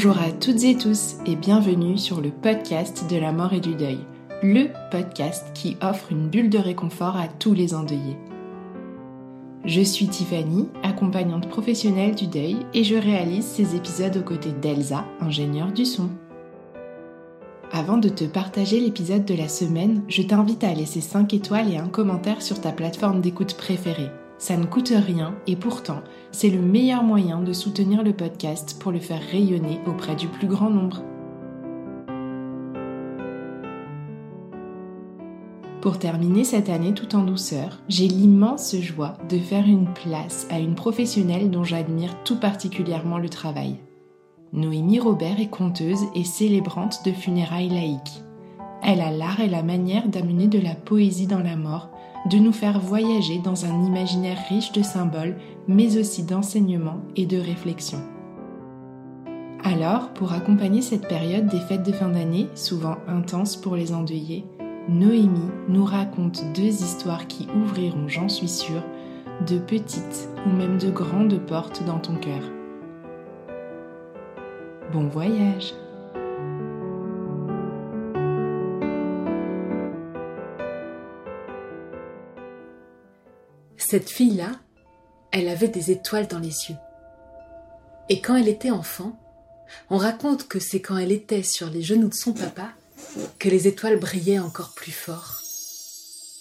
Bonjour à toutes et tous et bienvenue sur le podcast de la mort et du deuil, le podcast qui offre une bulle de réconfort à tous les endeuillés. Je suis Tiffany, accompagnante professionnelle du deuil et je réalise ces épisodes aux côtés d'Elsa, ingénieure du son. Avant de te partager l'épisode de la semaine, je t'invite à laisser 5 étoiles et un commentaire sur ta plateforme d'écoute préférée. Ça ne coûte rien et pourtant, c'est le meilleur moyen de soutenir le podcast pour le faire rayonner auprès du plus grand nombre. Pour terminer cette année tout en douceur, j'ai l'immense joie de faire une place à une professionnelle dont j'admire tout particulièrement le travail. Noémie Robert est conteuse et célébrante de funérailles laïques. Elle a l'art et la manière d'amener de la poésie dans la mort de nous faire voyager dans un imaginaire riche de symboles, mais aussi d'enseignements et de réflexion. Alors, pour accompagner cette période des fêtes de fin d'année, souvent intenses pour les endeuillés, Noémie nous raconte deux histoires qui ouvriront, j'en suis sûre, de petites ou même de grandes portes dans ton cœur. Bon voyage Cette fille-là, elle avait des étoiles dans les yeux. Et quand elle était enfant, on raconte que c'est quand elle était sur les genoux de son papa que les étoiles brillaient encore plus fort.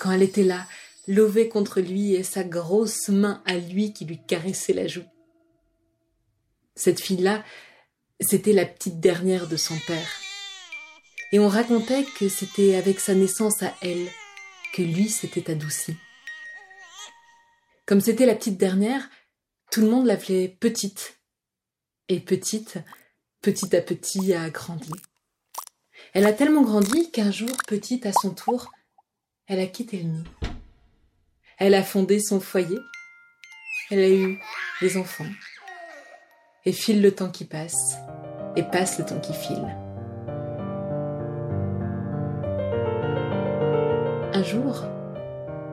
Quand elle était là, levée contre lui et sa grosse main à lui qui lui caressait la joue. Cette fille-là, c'était la petite dernière de son père. Et on racontait que c'était avec sa naissance à elle que lui s'était adouci. Comme c'était la petite dernière, tout le monde l'appelait petite. Et petite, petit à petit, a grandi. Elle a tellement grandi qu'un jour, petite à son tour, elle a quitté le nid. Elle a fondé son foyer. Elle a eu des enfants. Et file le temps qui passe. Et passe le temps qui file. Un jour,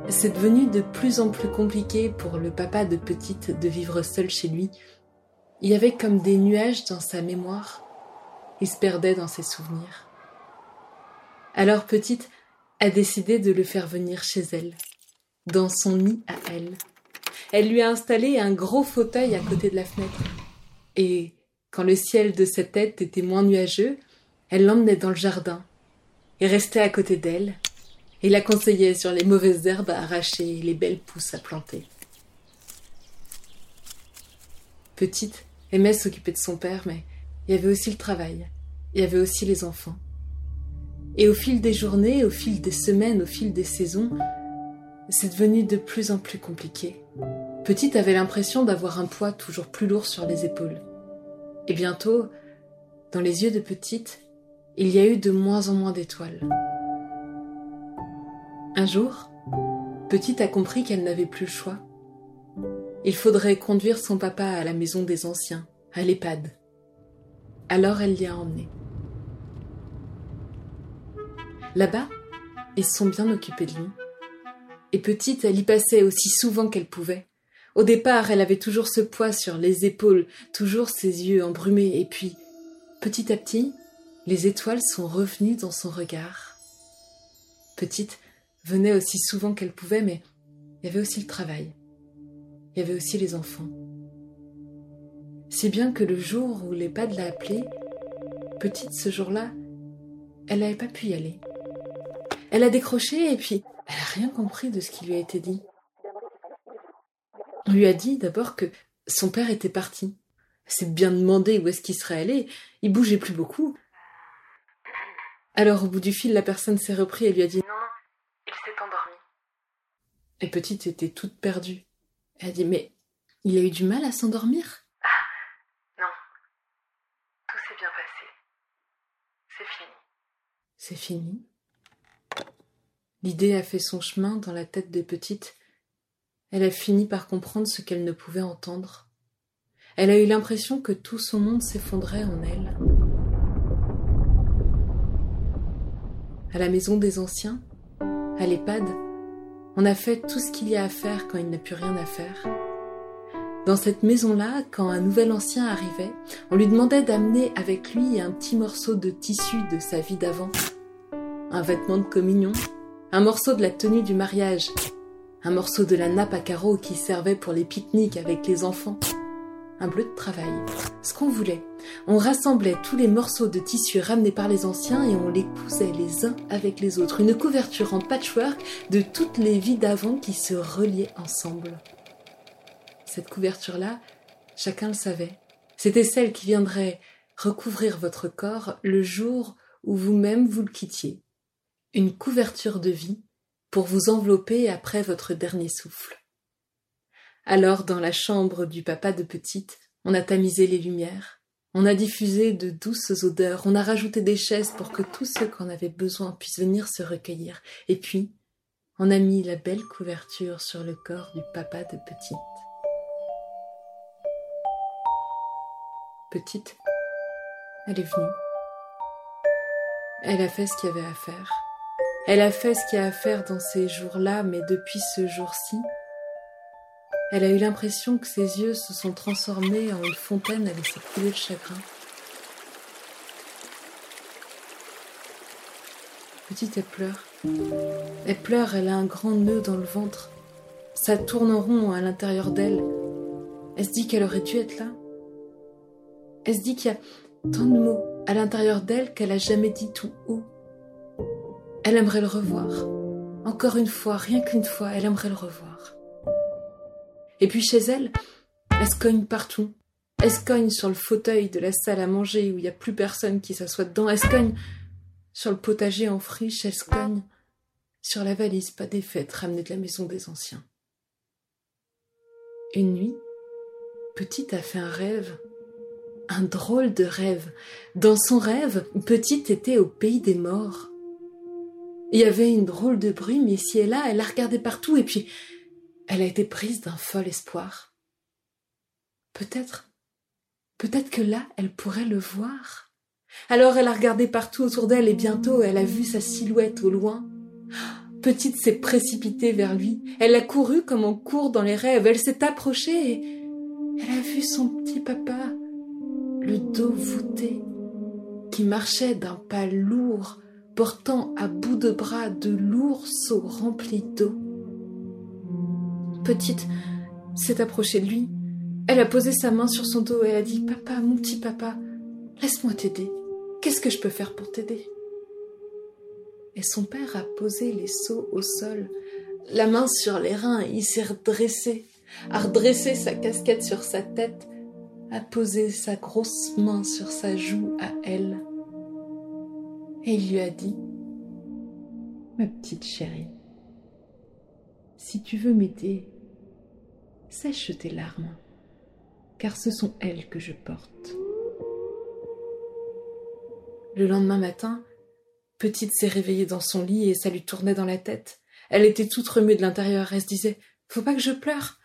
c'est devenu de plus en plus compliqué pour le papa de petite de vivre seul chez lui. Il y avait comme des nuages dans sa mémoire. Il se perdait dans ses souvenirs. Alors petite a décidé de le faire venir chez elle, dans son nid à elle. Elle lui a installé un gros fauteuil à côté de la fenêtre. Et quand le ciel de sa tête était moins nuageux, elle l'emmenait dans le jardin et restait à côté d'elle et la conseillait sur les mauvaises herbes à arracher et les belles pousses à planter. Petite, aimait s'occuper de son père, mais il y avait aussi le travail, il y avait aussi les enfants. Et au fil des journées, au fil des semaines, au fil des saisons, c'est devenu de plus en plus compliqué. Petite avait l'impression d'avoir un poids toujours plus lourd sur les épaules. Et bientôt, dans les yeux de Petite, il y a eu de moins en moins d'étoiles. Un jour, Petite a compris qu'elle n'avait plus le choix. Il faudrait conduire son papa à la maison des anciens, à l'EHPAD. Alors elle l'y a emmené. Là-bas, ils sont bien occupés de lui. Et petite, elle y passait aussi souvent qu'elle pouvait. Au départ, elle avait toujours ce poids sur les épaules, toujours ses yeux embrumés, et puis, petit à petit, les étoiles sont revenues dans son regard. Petite, venait aussi souvent qu'elle pouvait, mais il y avait aussi le travail. Il y avait aussi les enfants. Si bien que le jour où l'EHPAD l'a appelée, petite ce jour-là, elle n'avait pas pu y aller. Elle a décroché et puis elle n'a rien compris de ce qui lui a été dit. On lui a dit d'abord que son père était parti. C'est bien demandé où est-ce qu'il serait allé. Il bougeait plus beaucoup. Alors au bout du fil, la personne s'est repris et lui a dit. Et petite était toute perdue. Elle a dit Mais il a eu du mal à s'endormir? Ah, non. Tout s'est bien passé. C'est fini. C'est fini. L'idée a fait son chemin dans la tête de petite. Elle a fini par comprendre ce qu'elle ne pouvait entendre. Elle a eu l'impression que tout son monde s'effondrait en elle. À la maison des anciens, à l'EHPAD, on a fait tout ce qu'il y a à faire quand il n'a plus rien à faire. Dans cette maison-là, quand un nouvel ancien arrivait, on lui demandait d'amener avec lui un petit morceau de tissu de sa vie d'avant. Un vêtement de communion, un morceau de la tenue du mariage, un morceau de la nappe à carreaux qui servait pour les pique-niques avec les enfants, un bleu de travail, ce qu'on voulait. On rassemblait tous les morceaux de tissu ramenés par les anciens et on les cousait les uns avec les autres. Une couverture en patchwork de toutes les vies d'avant qui se reliaient ensemble. Cette couverture-là, chacun le savait. C'était celle qui viendrait recouvrir votre corps le jour où vous-même vous le quittiez. Une couverture de vie pour vous envelopper après votre dernier souffle. Alors, dans la chambre du papa de petite, on a tamisé les lumières, on a diffusé de douces odeurs, on a rajouté des chaises pour que tous ceux qui en avaient besoin puissent venir se recueillir, et puis on a mis la belle couverture sur le corps du papa de petite. Petite, elle est venue. Elle a fait ce qu'il y avait à faire. Elle a fait ce qu'il y a à faire dans ces jours-là, mais depuis ce jour-ci, elle a eu l'impression que ses yeux se sont transformés en une fontaine à laisser couler le chagrin. Petite, elle pleure. Elle pleure, elle a un grand nœud dans le ventre. Ça tourne rond à l'intérieur d'elle. Elle se dit qu'elle aurait dû être là. Elle se dit qu'il y a tant de mots à l'intérieur d'elle qu'elle a jamais dit tout haut. Elle aimerait le revoir. Encore une fois, rien qu'une fois, elle aimerait le revoir. Et puis chez elle, elle se cogne partout. Elle se cogne sur le fauteuil de la salle à manger où il n'y a plus personne qui s'assoit dedans. Elle se cogne sur le potager en friche. Elle se cogne sur la valise pas défaite ramenée de la maison des anciens. Une nuit, Petite a fait un rêve. Un drôle de rêve. Dans son rêve, Petite était au pays des morts. Il y avait une drôle de mais ici et là, elle a regardé partout et puis elle a été prise d'un fol espoir. Peut-être, peut-être que là, elle pourrait le voir. Alors elle a regardé partout autour d'elle et bientôt elle a vu sa silhouette au loin. Petite s'est précipitée vers lui. Elle a couru comme on court dans les rêves. Elle s'est approchée et elle a vu son petit papa, le dos voûté, qui marchait d'un pas lourd, portant à bout de bras de lourds seaux remplis d'eau. Petite s'est approchée de lui. Elle a posé sa main sur son dos et a dit Papa, mon petit papa, laisse-moi t'aider. Qu'est-ce que je peux faire pour t'aider? Et son père a posé les seaux au sol, la main sur les reins, et il s'est redressé, a redressé sa casquette sur sa tête, a posé sa grosse main sur sa joue à elle. Et il lui a dit Ma petite chérie, si tu veux m'aider, sèche tes larmes, car ce sont elles que je porte. Le lendemain matin, Petite s'est réveillée dans son lit et ça lui tournait dans la tête. Elle était toute remuée de l'intérieur. Elle se disait Faut pas que je pleure,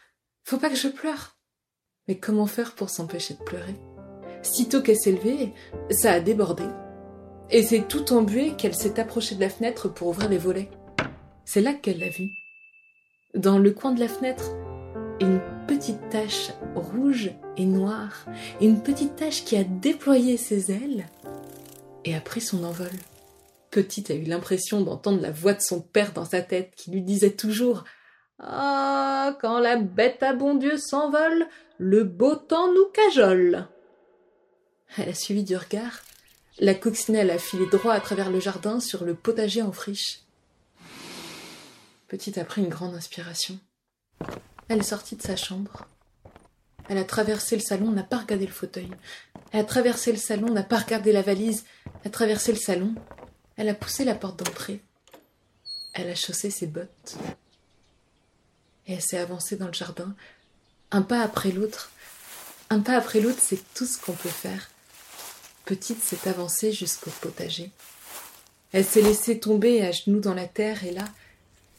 faut pas que je pleure. Mais comment faire pour s'empêcher de pleurer? Sitôt qu'elle s'est levée, ça a débordé. Et c'est tout embué qu'elle s'est approchée de la fenêtre pour ouvrir les volets. C'est là qu'elle l'a vu. Dans le coin de la fenêtre, une petite tache rouge et noire, une petite tache qui a déployé ses ailes et a pris son envol. Petite a eu l'impression d'entendre la voix de son père dans sa tête qui lui disait toujours Ah, quand la bête à bon Dieu s'envole, le beau temps nous cajole. Elle a suivi du regard. La coccinelle a filé droit à travers le jardin sur le potager en friche. Petite a pris une grande inspiration. Elle est sortie de sa chambre. Elle a traversé le salon, n'a pas regardé le fauteuil. Elle a traversé le salon, n'a pas regardé la valise. Elle a traversé le salon. Elle a poussé la porte d'entrée. Elle a chaussé ses bottes. Et elle s'est avancée dans le jardin, un pas après l'autre. Un pas après l'autre, c'est tout ce qu'on peut faire. Petite s'est avancée jusqu'au potager. Elle s'est laissée tomber à genoux dans la terre et là,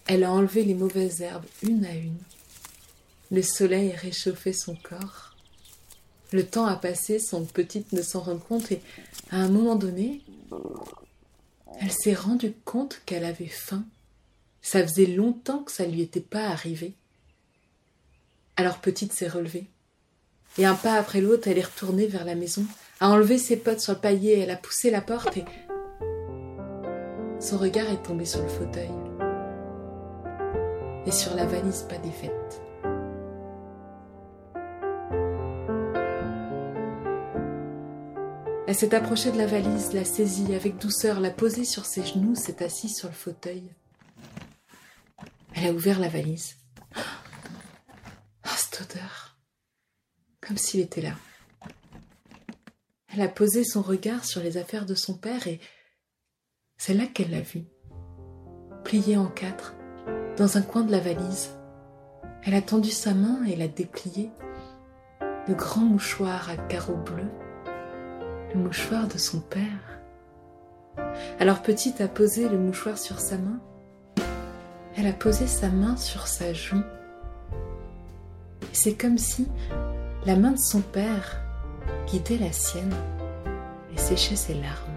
elle a enlevé les mauvaises herbes une à une. Le soleil a réchauffé son corps. Le temps a passé sans Petite ne s'en rende compte et à un moment donné, elle s'est rendue compte qu'elle avait faim. Ça faisait longtemps que ça lui était pas arrivé. Alors Petite s'est relevée. Et un pas après l'autre, elle est retournée vers la maison, a enlevé ses potes sur le palier, elle a poussé la porte et son regard est tombé sur le fauteuil sur la valise pas défaite. Elle s'est approchée de la valise, l'a saisie avec douceur, l'a posée sur ses genoux, s'est assise sur le fauteuil. Elle a ouvert la valise. Ah, cette odeur Comme s'il était là. Elle a posé son regard sur les affaires de son père et c'est là qu'elle l'a vu, plié en quatre, dans un coin de la valise. Elle a tendu sa main et l'a déplié. Le grand mouchoir à carreaux bleus le mouchoir de son père. Alors Petite a posé le mouchoir sur sa main. Elle a posé sa main sur sa joue. C'est comme si la main de son père guidait la sienne et séchait ses larmes.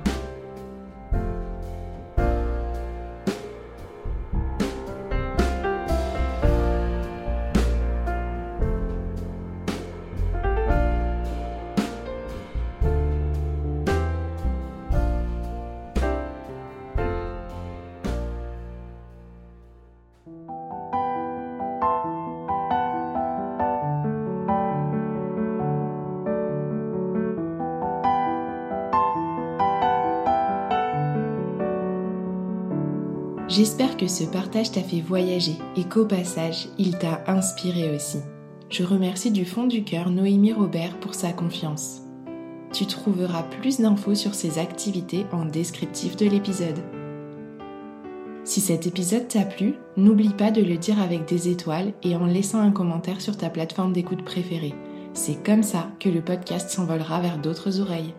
J'espère que ce partage t'a fait voyager et qu'au passage, il t'a inspiré aussi. Je remercie du fond du cœur Noémie Robert pour sa confiance. Tu trouveras plus d'infos sur ses activités en descriptif de l'épisode. Si cet épisode t'a plu, n'oublie pas de le dire avec des étoiles et en laissant un commentaire sur ta plateforme d'écoute préférée. C'est comme ça que le podcast s'envolera vers d'autres oreilles.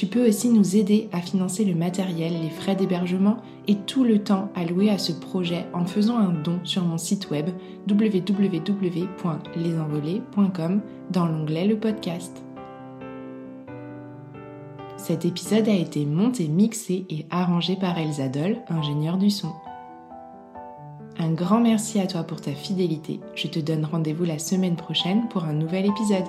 Tu peux aussi nous aider à financer le matériel, les frais d'hébergement et tout le temps alloué à ce projet en faisant un don sur mon site web www.lesenvolés.com dans l'onglet Le podcast. Cet épisode a été monté, mixé et arrangé par Elsa Doll, ingénieure du son. Un grand merci à toi pour ta fidélité. Je te donne rendez-vous la semaine prochaine pour un nouvel épisode.